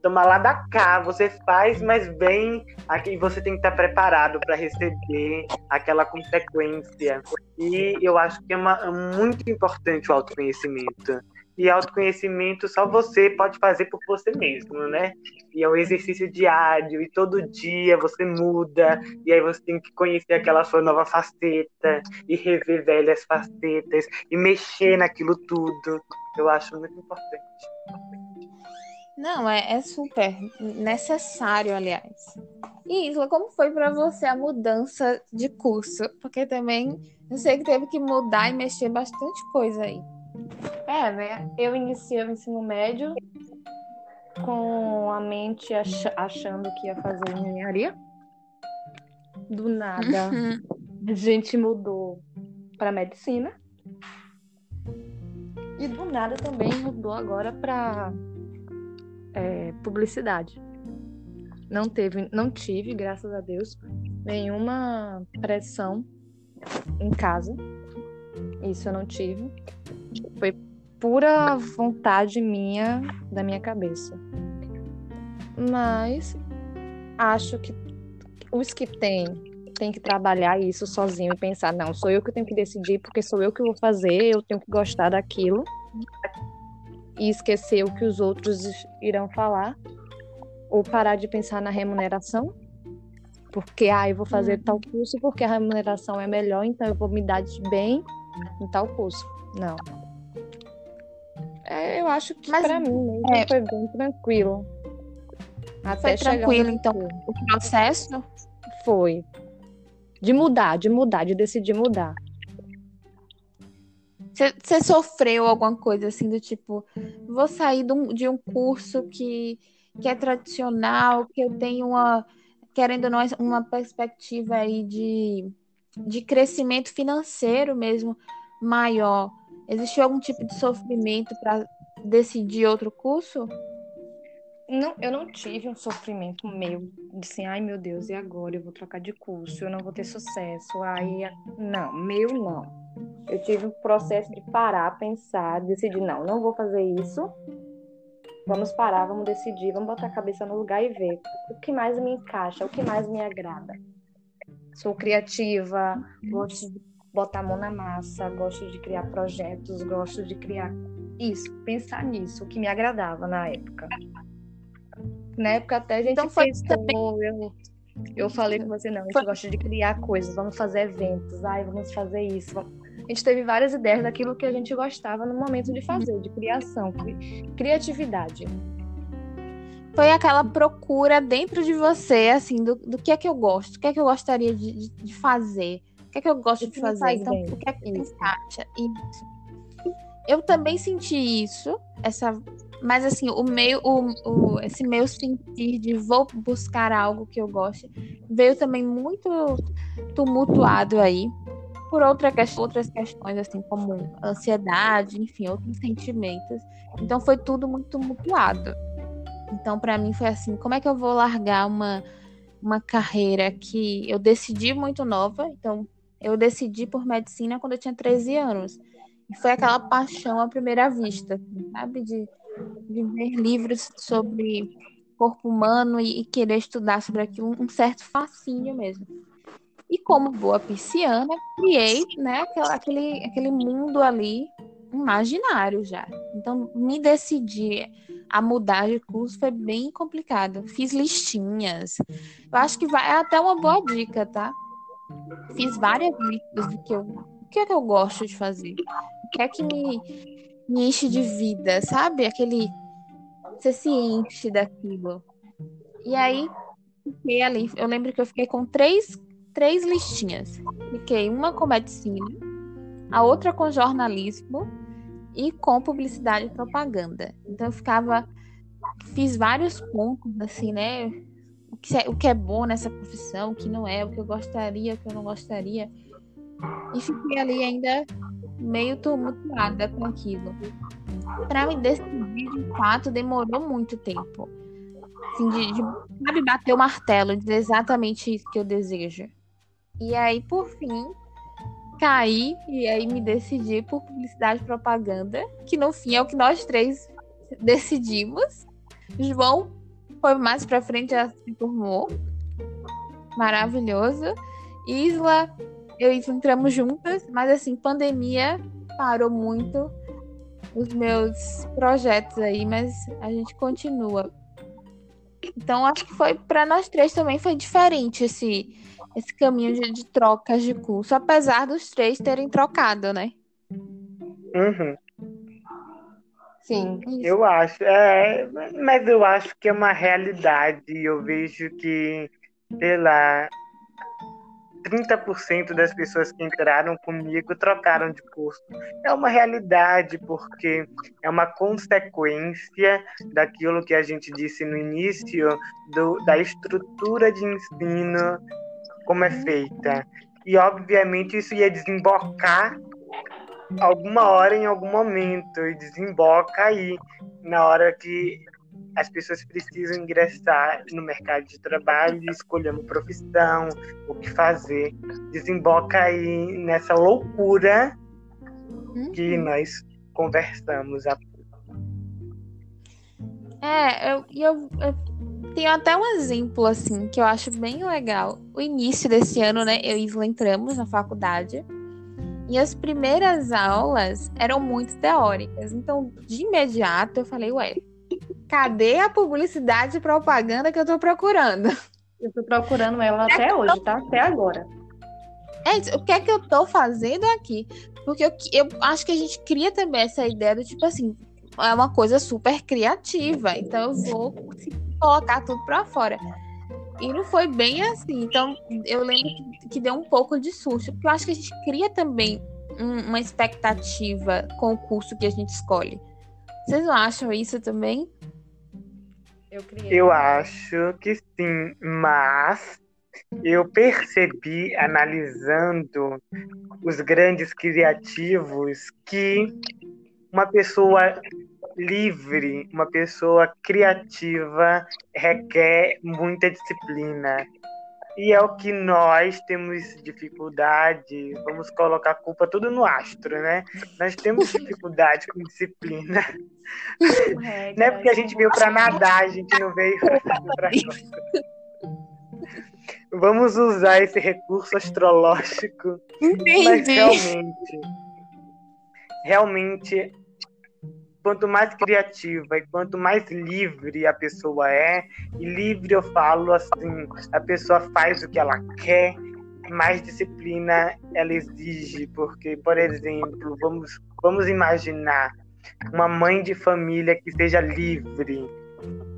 tomar lá da cá, você faz, mas bem, aqui você tem que estar preparado para receber aquela consequência. E eu acho que é, uma, é muito importante o autoconhecimento. E autoconhecimento só você pode fazer por você mesmo, né? E é um exercício diário, e todo dia você muda, e aí você tem que conhecer aquela sua nova faceta, e rever velhas facetas, e mexer naquilo tudo. Eu acho muito importante. Não, é, é super necessário, aliás. E Isla, como foi para você a mudança de curso? Porque também eu sei que teve que mudar e mexer bastante coisa aí. É, né? Eu iniciei o ensino médio com a mente ach achando que ia fazer engenharia. Do nada, uhum. a gente mudou para medicina. E do nada também mudou agora para é, publicidade. Não teve, não tive, graças a Deus, nenhuma pressão em casa. Isso eu não tive. Foi pura vontade minha, da minha cabeça. Mas acho que os que têm tem que trabalhar isso sozinho e pensar, não, sou eu que tenho que decidir porque sou eu que vou fazer, eu tenho que gostar daquilo e esquecer o que os outros irão falar ou parar de pensar na remuneração, porque ah, eu vou fazer tal curso porque a remuneração é melhor, então eu vou me dar de bem em tal curso. Não. É, eu acho que para mim é... foi bem tranquilo. Até foi tranquilo, então, o processo? Foi. De mudar, de mudar, de decidir mudar. Você sofreu alguma coisa assim do tipo, vou sair de um, de um curso que que é tradicional, que eu tenho uma, querendo ou não, uma perspectiva aí de, de crescimento financeiro mesmo maior. Existiu algum tipo de sofrimento para decidir outro curso? Não, eu não tive um sofrimento meu assim, ai meu Deus, e agora eu vou trocar de curso, eu não vou ter sucesso. Aí, não, meu não. Eu tive um processo de parar, pensar, decidir, não, não vou fazer isso Vamos parar, vamos decidir, vamos botar a cabeça no lugar e ver o que mais me encaixa, o que mais me agrada. Sou criativa, gosto de botar a mão na massa, gosto de criar projetos, gosto de criar isso, pensar nisso, o que me agradava na época. Na época até a gente então, foi pensou, eu, eu falei com você, não, a gente gosta de criar coisas, vamos fazer eventos, ai, vamos fazer isso. Vamos a gente teve várias ideias daquilo que a gente gostava no momento de fazer, de criação, criatividade. Foi aquela procura dentro de você, assim, do, do que é que eu gosto, o que é que eu gostaria de, de, de fazer, o que é que eu gosto de fazer, então, bem. o que é que você acha? Isso. Eu também senti isso, essa mas assim, o meu, o, o, esse meu sentir de vou buscar algo que eu goste veio também muito tumultuado aí por outra outras questões, assim, como ansiedade, enfim, outros sentimentos. Então foi tudo muito mutuado. Então, para mim, foi assim: como é que eu vou largar uma, uma carreira que eu decidi muito nova? Então, eu decidi por medicina quando eu tinha 13 anos. E foi aquela paixão à primeira vista, sabe? De, de ver livros sobre corpo humano e, querer estudar sobre aquilo, um certo fascínio mesmo. E como boa pisciana, criei né, aquele, aquele mundo ali imaginário já. Então, me decidi a mudar de curso foi bem complicado. Fiz listinhas. Eu acho que vai até uma boa dica, tá? Fiz várias listas do que eu, o que é que eu gosto de fazer. O que é que me, me enche de vida, sabe? Aquele você se enche daquilo. E aí, fiquei ali. Eu lembro que eu fiquei com três três listinhas. Fiquei uma com medicina, a outra com jornalismo e com publicidade e propaganda. Então eu ficava, fiz vários pontos assim, né? O que, é, o que é bom nessa profissão, o que não é, o que eu gostaria, o que eu não gostaria. E fiquei ali ainda meio tumultuada com aquilo. Para me decidir, de fato, demorou muito tempo. Assim, de, de, sabe, bater o martelo, dizer exatamente isso que eu desejo. E aí, por fim, caí e aí me decidi por publicidade e propaganda, que no fim é o que nós três decidimos. João foi mais para frente, já se formou. Maravilhoso. Isla, eu e entramos juntas, mas assim, pandemia parou muito os meus projetos aí, mas a gente continua. Então acho que foi para nós três também foi diferente esse esse caminho de, de, trocas de curso, apesar dos três terem trocado, né? Uhum. Sim. Eu acho, é, mas eu acho que é uma realidade. Eu vejo que sei lá, 30% das pessoas que entraram comigo trocaram de curso. É uma realidade, porque é uma consequência daquilo que a gente disse no início, do, da estrutura de ensino, como é feita. E, obviamente, isso ia desembocar alguma hora, em algum momento, e desemboca aí, na hora que as pessoas precisam ingressar no mercado de trabalho escolher uma profissão, o que fazer. Desemboca aí nessa loucura que uhum. nós conversamos há É, eu, eu, eu tenho até um exemplo, assim, que eu acho bem legal. O início desse ano, né, eu e Isla entramos na faculdade. E as primeiras aulas eram muito teóricas. Então, de imediato, eu falei, ué, Cadê a publicidade e propaganda que eu tô procurando? Eu tô procurando ela até hoje, tá? Até agora. É, o que é que eu tô fazendo aqui? Porque eu, eu acho que a gente cria também essa ideia do tipo assim, é uma coisa super criativa, então eu vou colocar tudo para fora. E não foi bem assim. Então, eu lembro que, que, deu um pouco de susto, porque eu acho que a gente cria também um, uma expectativa com o curso que a gente escolhe. Vocês não acham isso também? Eu, eu acho que sim, mas eu percebi, analisando os grandes criativos, que uma pessoa livre, uma pessoa criativa, requer muita disciplina, e é o que nós temos dificuldade, vamos colocar a culpa tudo no astro, né? Nós temos dificuldade com disciplina. É, não é porque a gente veio para nadar, a gente não veio para Vamos usar esse recurso astrológico. Entendi. Mas realmente, realmente quanto mais criativa e quanto mais livre a pessoa é, e livre eu falo assim, a pessoa faz o que ela quer, mais disciplina ela exige, porque, por exemplo, vamos, vamos imaginar uma mãe de família que seja livre,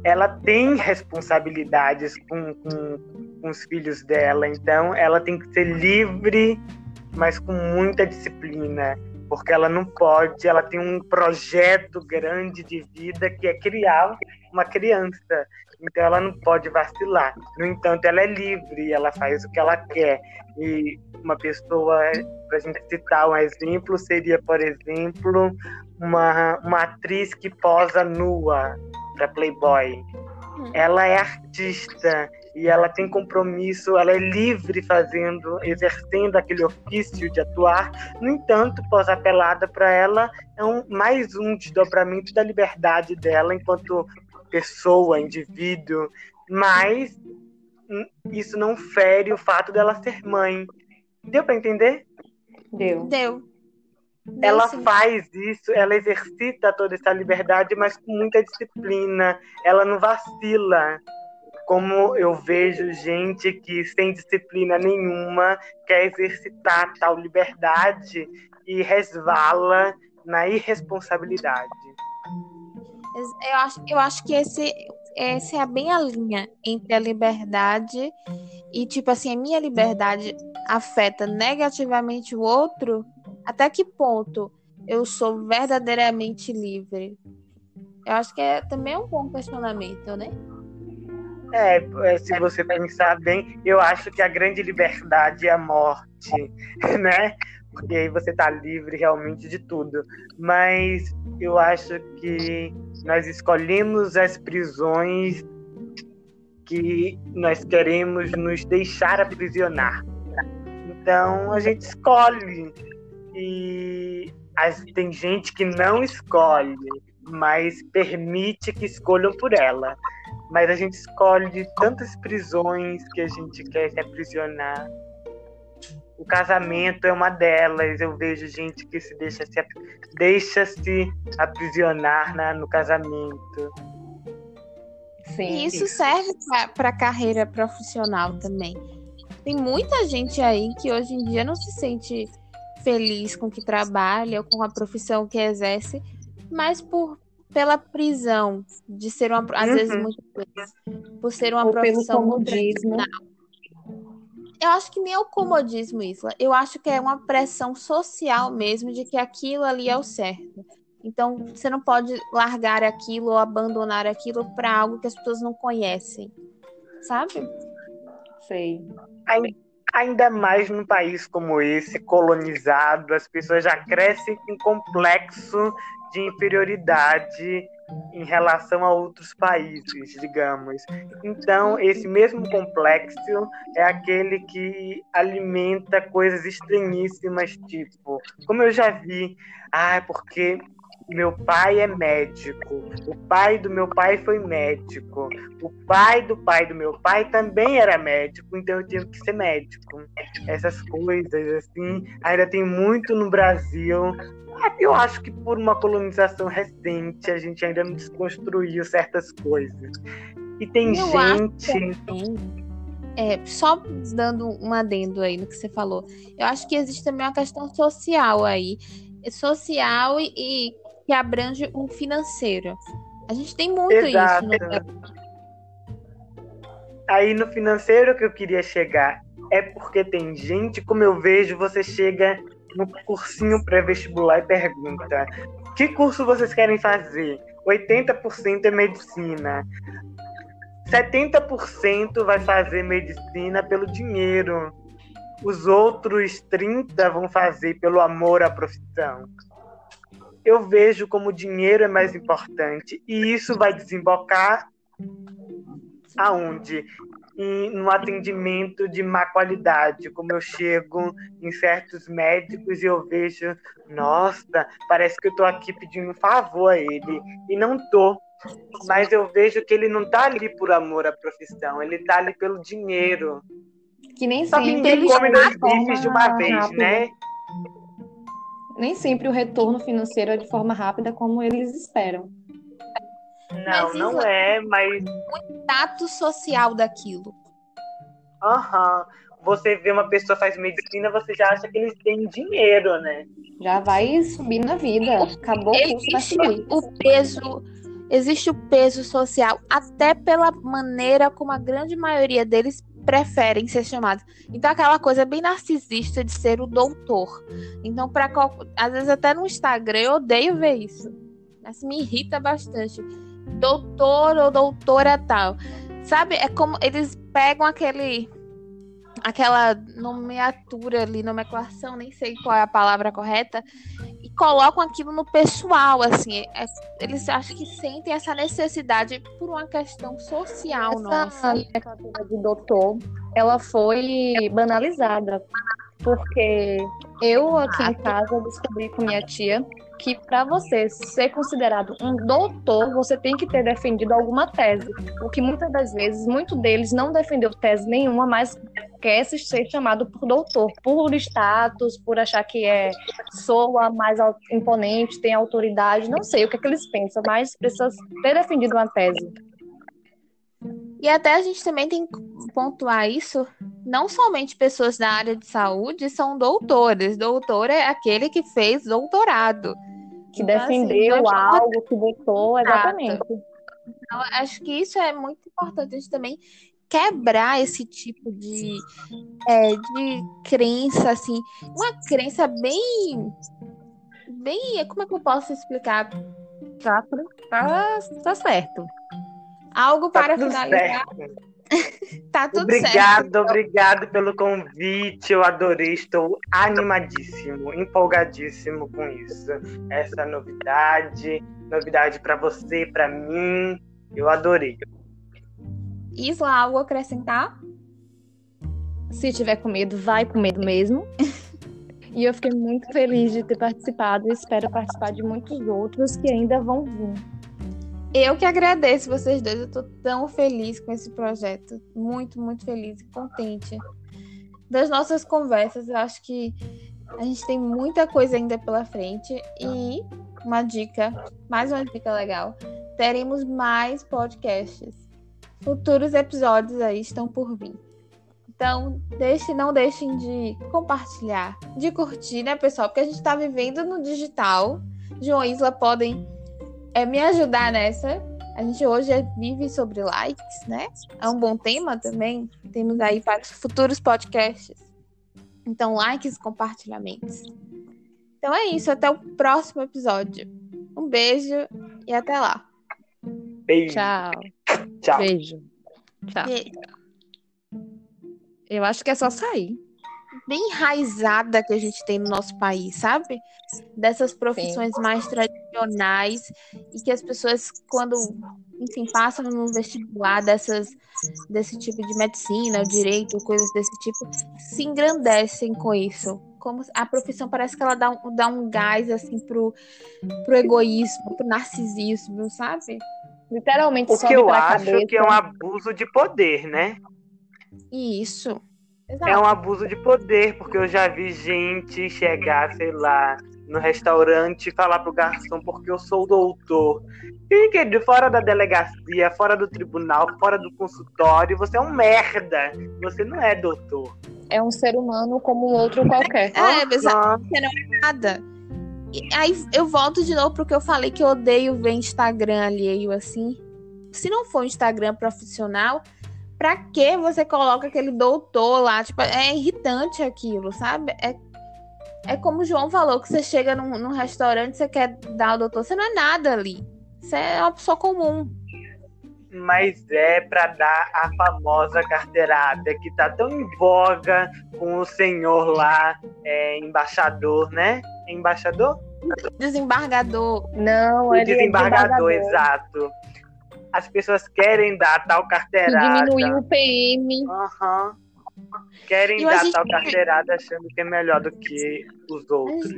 ela tem responsabilidades com, com, com os filhos dela, então ela tem que ser livre, mas com muita disciplina porque ela não pode, ela tem um projeto grande de vida que é criar uma criança. Então ela não pode vacilar. No entanto, ela é livre, ela faz o que ela quer. E uma pessoa, para a gente citar um exemplo, seria, por exemplo, uma, uma atriz que posa nua para Playboy. Hum. Ela é artista, e ela tem compromisso, ela é livre fazendo, exercendo aquele ofício de atuar. No entanto, pós-apelada para ela é um, mais um desdobramento da liberdade dela enquanto pessoa, indivíduo, mas isso não fere o fato dela ser mãe. Deu para entender? Deu. Deu. Ela faz isso, ela exercita toda essa liberdade, mas com muita disciplina. Ela não vacila como eu vejo gente que sem disciplina nenhuma quer exercitar tal liberdade e resvala na irresponsabilidade. Eu acho, eu acho que esse, é bem a linha entre a liberdade e, tipo assim, a minha liberdade afeta negativamente o outro. Até que ponto eu sou verdadeiramente livre? Eu acho que é também um bom questionamento, né? É, é, se você pensar bem, eu acho que a grande liberdade é a morte, né? Porque aí você tá livre realmente de tudo. Mas eu acho que nós escolhemos as prisões que nós queremos nos deixar aprisionar. Então a gente escolhe. E as, tem gente que não escolhe, mas permite que escolham por ela mas a gente escolhe tantas prisões que a gente quer se aprisionar. O casamento é uma delas. Eu vejo gente que se deixa se, deixa -se aprisionar né, no casamento. Sim. E isso serve para a carreira profissional também. Tem muita gente aí que hoje em dia não se sente feliz com o que trabalha ou com a profissão que exerce, mas por pela prisão de ser uma às uhum. vezes muitas vezes por ser uma Ou profissão pelo comodismo. eu acho que nem é o comodismo, Isla. Eu acho que é uma pressão social mesmo de que aquilo ali é o certo. Então, você não pode largar aquilo ou abandonar aquilo para algo que as pessoas não conhecem. Sabe? Sei. Ainda mais num país como esse, colonizado, as pessoas já crescem com complexo de inferioridade em relação a outros países, digamos. Então, esse mesmo complexo é aquele que alimenta coisas estranhíssimas, tipo, como eu já vi, ah, porque meu pai é médico, o pai do meu pai foi médico, o pai do pai do meu pai também era médico, então eu tive que ser médico. Essas coisas, assim, ainda tem muito no Brasil. Eu acho que por uma colonização recente a gente ainda não desconstruiu certas coisas. E tem eu gente. É, só dando um adendo aí no que você falou, eu acho que existe também uma questão social aí, social e, e que abrange o financeiro. A gente tem muito Exato. isso. No... Aí no financeiro que eu queria chegar é porque tem gente, como eu vejo, você chega no cursinho pré-vestibular e pergunta: que curso vocês querem fazer? 80% é medicina. 70% vai fazer medicina pelo dinheiro. Os outros 30 vão fazer pelo amor à profissão eu vejo como o dinheiro é mais importante. E isso vai desembocar aonde? Em, no atendimento de má qualidade, como eu chego em certos médicos e eu vejo, nossa, parece que eu estou aqui pedindo um favor a ele, e não tô. Mas eu vejo que ele não está ali por amor à profissão, ele está ali pelo dinheiro. Que nem sempre ele come dois bifes de uma vez, rápido. né? nem sempre o retorno financeiro é de forma rápida como eles esperam. Não, não é, mas. O status social daquilo. Aham. Uhum. Você vê uma pessoa faz medicina, você já acha que eles têm dinheiro, né? Já vai subir na vida. Acabou o vai subir. O peso. Existe o peso social, até pela maneira como a grande maioria deles preferem ser chamados. Então, aquela coisa bem narcisista de ser o doutor. Então, para às vezes até no Instagram eu odeio ver isso. Mas me irrita bastante. Doutor ou doutora tal. Sabe? É como eles pegam aquele aquela nomeatura ali, nomenclação, nem sei qual é a palavra correta, e colocam aquilo no pessoal, assim, é, eles acham que sentem essa necessidade por uma questão social essa nossa. Essa de doutor, ela foi banalizada, porque eu aqui em casa descobri com minha tia que para você ser considerado um doutor, você tem que ter defendido alguma tese. O que muitas das vezes, muito deles não defendeu tese nenhuma, mas quer ser chamado por doutor, por status, por achar que é soa mais imponente, tem autoridade, não sei o que, é que eles pensam, mas precisa ter defendido uma tese. E até a gente também tem que pontuar isso, não somente pessoas da área de saúde são doutores. Doutor é aquele que fez doutorado. Que então, assim, defendeu assim, algo, que votou, exatamente. Então, acho que isso é muito importante a gente também quebrar esse tipo de, é, de crença, assim, uma crença bem, bem, como é que eu posso explicar? Tá, tá, tá certo. Algo tá para finalizar. tá tudo obrigado, certo. Obrigado pelo convite. Eu adorei. Estou animadíssimo, empolgadíssimo com isso. Essa novidade, novidade para você, para mim. Eu adorei. Isla, algo acrescentar? Se tiver com medo, vai com medo mesmo. e eu fiquei muito feliz de ter participado e espero participar de muitos outros que ainda vão vir. Eu que agradeço vocês dois. Eu tô tão feliz com esse projeto. Muito, muito feliz e contente. Das nossas conversas, eu acho que a gente tem muita coisa ainda pela frente. E uma dica, mais uma dica legal: teremos mais podcasts. Futuros episódios aí estão por vir. Então, deixe, não deixem de compartilhar, de curtir, né, pessoal? Porque a gente está vivendo no digital. João e Isla podem é me ajudar nessa. A gente hoje é, vive sobre likes, né? É um bom tema também. Temos aí para os futuros podcasts. Então, likes e compartilhamentos. Então é isso. Até o próximo episódio. Um beijo e até lá. Beijo. Tchau. Tchau. Beijo. Tchau. Eu acho que é só sair. Bem enraizada que a gente tem no nosso país, sabe? Dessas profissões mais tradicionais e que as pessoas, quando, enfim, passam no vestibular dessas, desse tipo de medicina, direito, coisas desse tipo, se engrandecem com isso. Como a profissão parece que ela dá um, dá um gás assim pro, pro egoísmo, pro narcisismo, sabe? Literalmente O que eu acho cabeça. que é um abuso de poder, né? Isso. É um abuso de poder, porque eu já vi gente chegar, sei lá, no restaurante e falar pro garçom porque eu sou doutor. E que de fora da delegacia, fora do tribunal, fora do consultório, você é um merda. Você não é doutor. É um ser humano como um outro qualquer. É, mas Ah, nada. E aí eu volto de novo porque eu falei que eu odeio ver Instagram alheio assim. Se não for um Instagram profissional, pra que você coloca aquele doutor lá? Tipo, é irritante aquilo, sabe? É, é como o João falou, que você chega num, num restaurante, você quer dar o doutor, você não é nada ali. Você é uma pessoa comum. mas é pra dar a famosa carteirada que tá tão em voga com o senhor lá, é, embaixador, né? Embaixador? Desembargador. Não, é desembargador, desembargador. exato. As pessoas querem dar tal carteirada. diminuiu o PM. Aham. Querem E a dar gente- tal carteirada achando que é melhor do que os outros.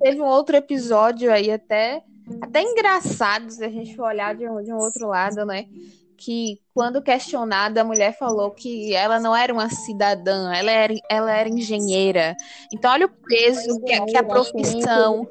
Teve um outro episódio aí até, até engraçado se a gente for olhar de um, de um outro lado, né? Que quando questionada, a mulher falou que ela não era uma cidadã, ela era, ela era engenheira. Então, olha o peso que, que a profissão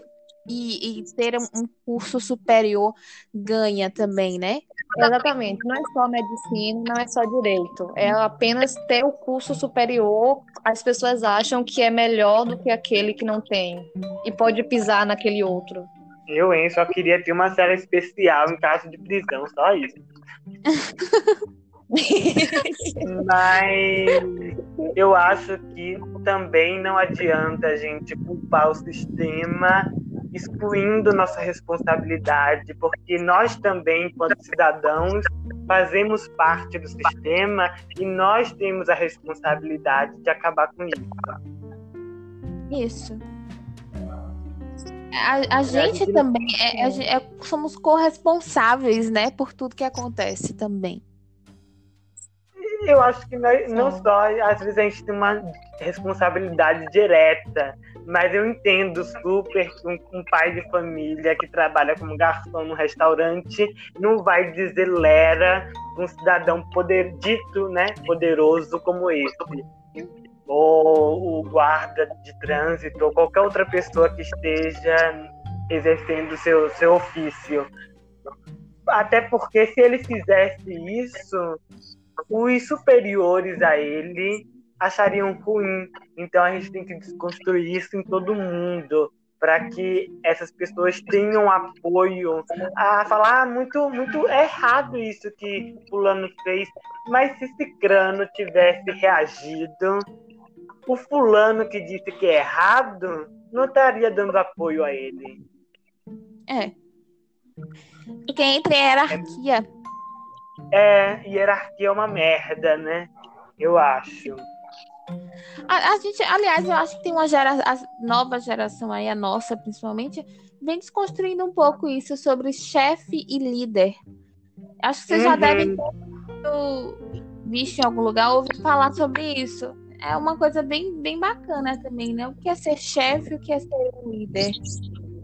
e, e ter um, um curso superior ganha também, né? Exatamente. Não é só medicina, não é só direito. É apenas ter o curso superior. As pessoas acham que é melhor do que aquele que não tem. E pode pisar naquele outro. Eu, hein, só queria ter uma cela especial em caso de prisão, só isso. Mas eu acho que também não adianta a gente culpar o sistema excluindo nossa responsabilidade, porque nós também, enquanto cidadãos, fazemos parte do sistema e nós temos a responsabilidade de acabar com isso. Isso. A, a gente gente- também é, gen- é- somos corresponsáveis, né, por tudo que acontece também. Eu acho que nós, não só, às vezes a gente tem uma responsabilidade direta, mas eu entendo super que um, um pai de família que trabalha como garçom no restaurante não vai dizer lera um cidadão poder, dito, né, poderoso como esse. Ou o guarda de trânsito, ou qualquer outra pessoa que esteja exercendo seu, seu ofício. Até porque se ele fizesse isso, os superiores a ele achariam ruim. Então a gente tem que desconstruir isso em todo mundo para que essas pessoas tenham apoio a falar ah, muito muito errado isso que fulano fez, mas se Cicrano tivesse reagido, o fulano que disse que é errado não estaria dando apoio a ele. É. Porque entre a hierarquia, É, hierarquia é uma merda, né? Eu acho. A, a gente, aliás, eu acho que tem uma gera, a nova geração aí, a nossa principalmente, vem desconstruindo um pouco isso sobre chefe e líder. Acho que vocês já Uhum. devem ter visto em algum lugar ouvir falar sobre isso. É uma coisa bem, bem bacana também, né? O que é ser chefe e o que é ser líder.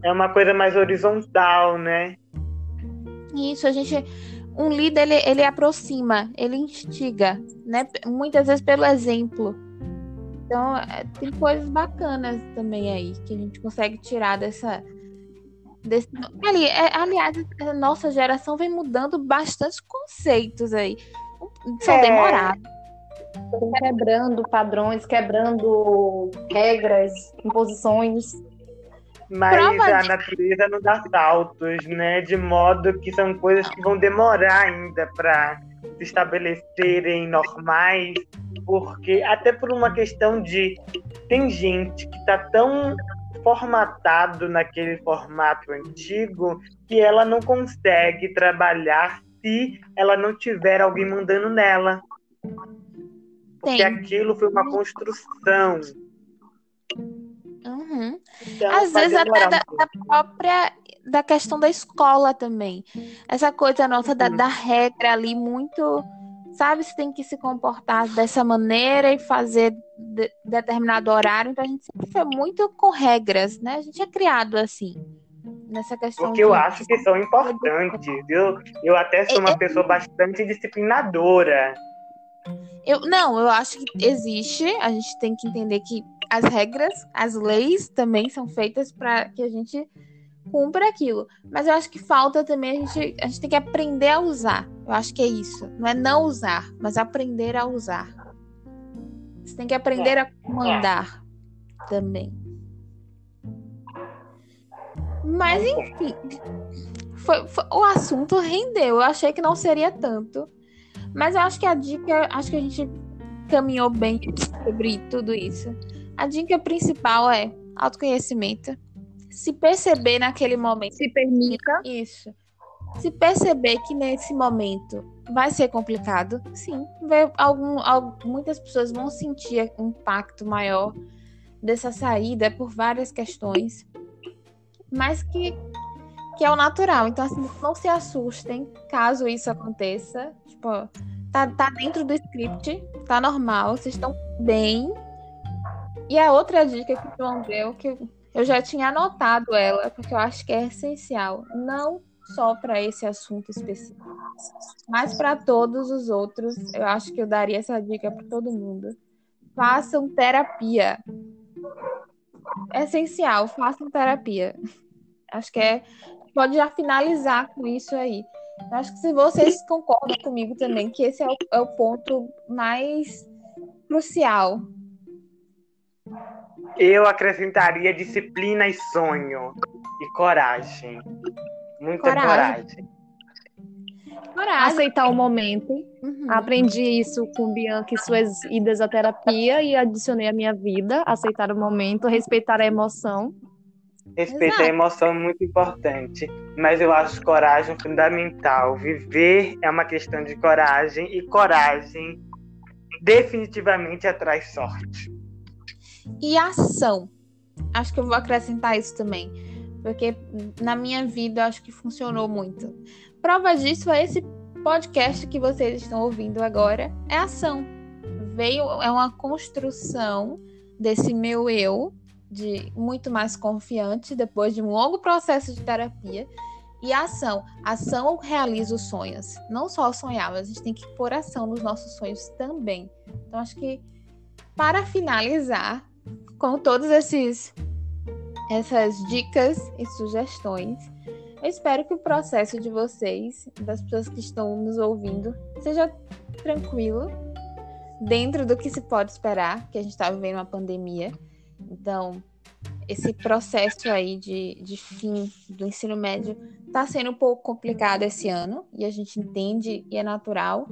É uma coisa mais horizontal, né? Isso, a gente. Um líder, ele, ele aproxima, ele instiga, né? Muitas vezes pelo exemplo. Então, é, tem coisas bacanas também aí que a gente consegue tirar dessa. Desse... Ali, é, aliás, a nossa geração vem mudando bastante conceitos aí. São É. demorados. Quebrando padrões, quebrando regras, imposições. Mas Prova a de- natureza não dá saltos, né? De modo que são coisas que vão demorar ainda para se estabelecerem normais, porque até por uma questão de tem gente que tá tão formatado naquele formato antigo que ela não consegue trabalhar se ela não tiver alguém mandando nela. Porque Tem. aquilo foi uma construção. Uhum. Então, Às vezes até da, da própria da questão da escola também. Essa coisa nossa da, Uhum. da regra ali muito, sabe, você tem que se comportar dessa maneira e fazer de- determinado horário. Então a gente sempre foi muito com regras, né? A gente é criado assim. Nessa questão Porque eu de- acho que são importantes. Eu, eu até sou É, uma pessoa bastante disciplinadora. Eu, não, eu acho que existe. A gente tem que entender que as regras, as leis também são feitas para que a gente cumpra aquilo. Mas eu acho que falta também a gente, a gente tem que aprender a usar. Eu acho que é isso. Não é não usar, mas aprender a usar. Você tem que aprender a comandar também. Mas enfim, foi- foi- o assunto rendeu. Eu achei que não seria tanto. Mas eu acho que a dica, acho que a gente caminhou bem sobre tudo isso. A dica principal é autoconhecimento. Se perceber naquele momento. Se permita. Isso. Se perceber que nesse momento vai ser complicado, sim. Algum, al- muitas pessoas vão sentir um impacto maior dessa saída por várias questões. Mas que, que é o natural. Então, assim, não se assustem caso isso aconteça. Tipo, tá, tá dentro do script, tá normal, vocês estão bem. E a outra dica que o João deu, que eu- já tinha anotado ela, porque eu acho que é essencial. Não só para esse assunto específico, mas para todos os outros. Eu acho que eu daria essa dica para todo mundo. Façam terapia. É essencial, façam terapia. Acho que é. Pode já finalizar com isso aí. Acho que se vocês concordam comigo também, que esse é o, é o ponto mais crucial. Eu acrescentaria disciplina e sonho. E coragem. Muita Coragem. coragem. Coragem. Aceitar o momento. Uhum. Aprendi isso com Bianca e suas idas à terapia e adicionei à minha vida. Aceitar o momento, respeitar a emoção. Respeitar Exato. a emoção é muito importante, mas eu acho coragem fundamental. Viver é uma questão de coragem e coragem definitivamente atrai sorte. E ação. Acho que eu vou acrescentar isso também. Porque na minha vida acho que funcionou muito. Prova disso é esse podcast que vocês estão ouvindo agora. É ação. Veio, é uma construção desse meu eu, de muito mais confiante, depois de um longo processo de terapia. E ação. Ação realiza os sonhos. Não só sonhar, mas a gente tem que pôr ação nos nossos sonhos também. Então, acho que para finalizar, com todos esses essas dicas e sugestões, eu espero que o processo de vocês, das pessoas que estão nos ouvindo, seja tranquilo, dentro do que se pode esperar, que a gente está vivendo uma pandemia. Então, esse processo aí de, de fim do ensino médio está sendo um pouco complicado esse ano, e a gente entende e é natural,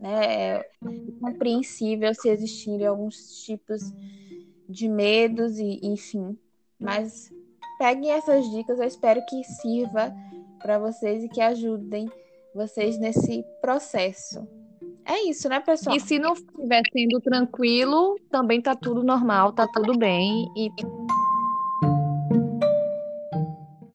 né? É compreensível se existirem alguns tipos de medos e enfim. Mas peguem essas dicas, eu espero que sirva para vocês e que ajudem vocês nesse processo. É isso, né, pessoal? E se não estiver sendo tranquilo, também tá tudo normal, tá tudo bem. E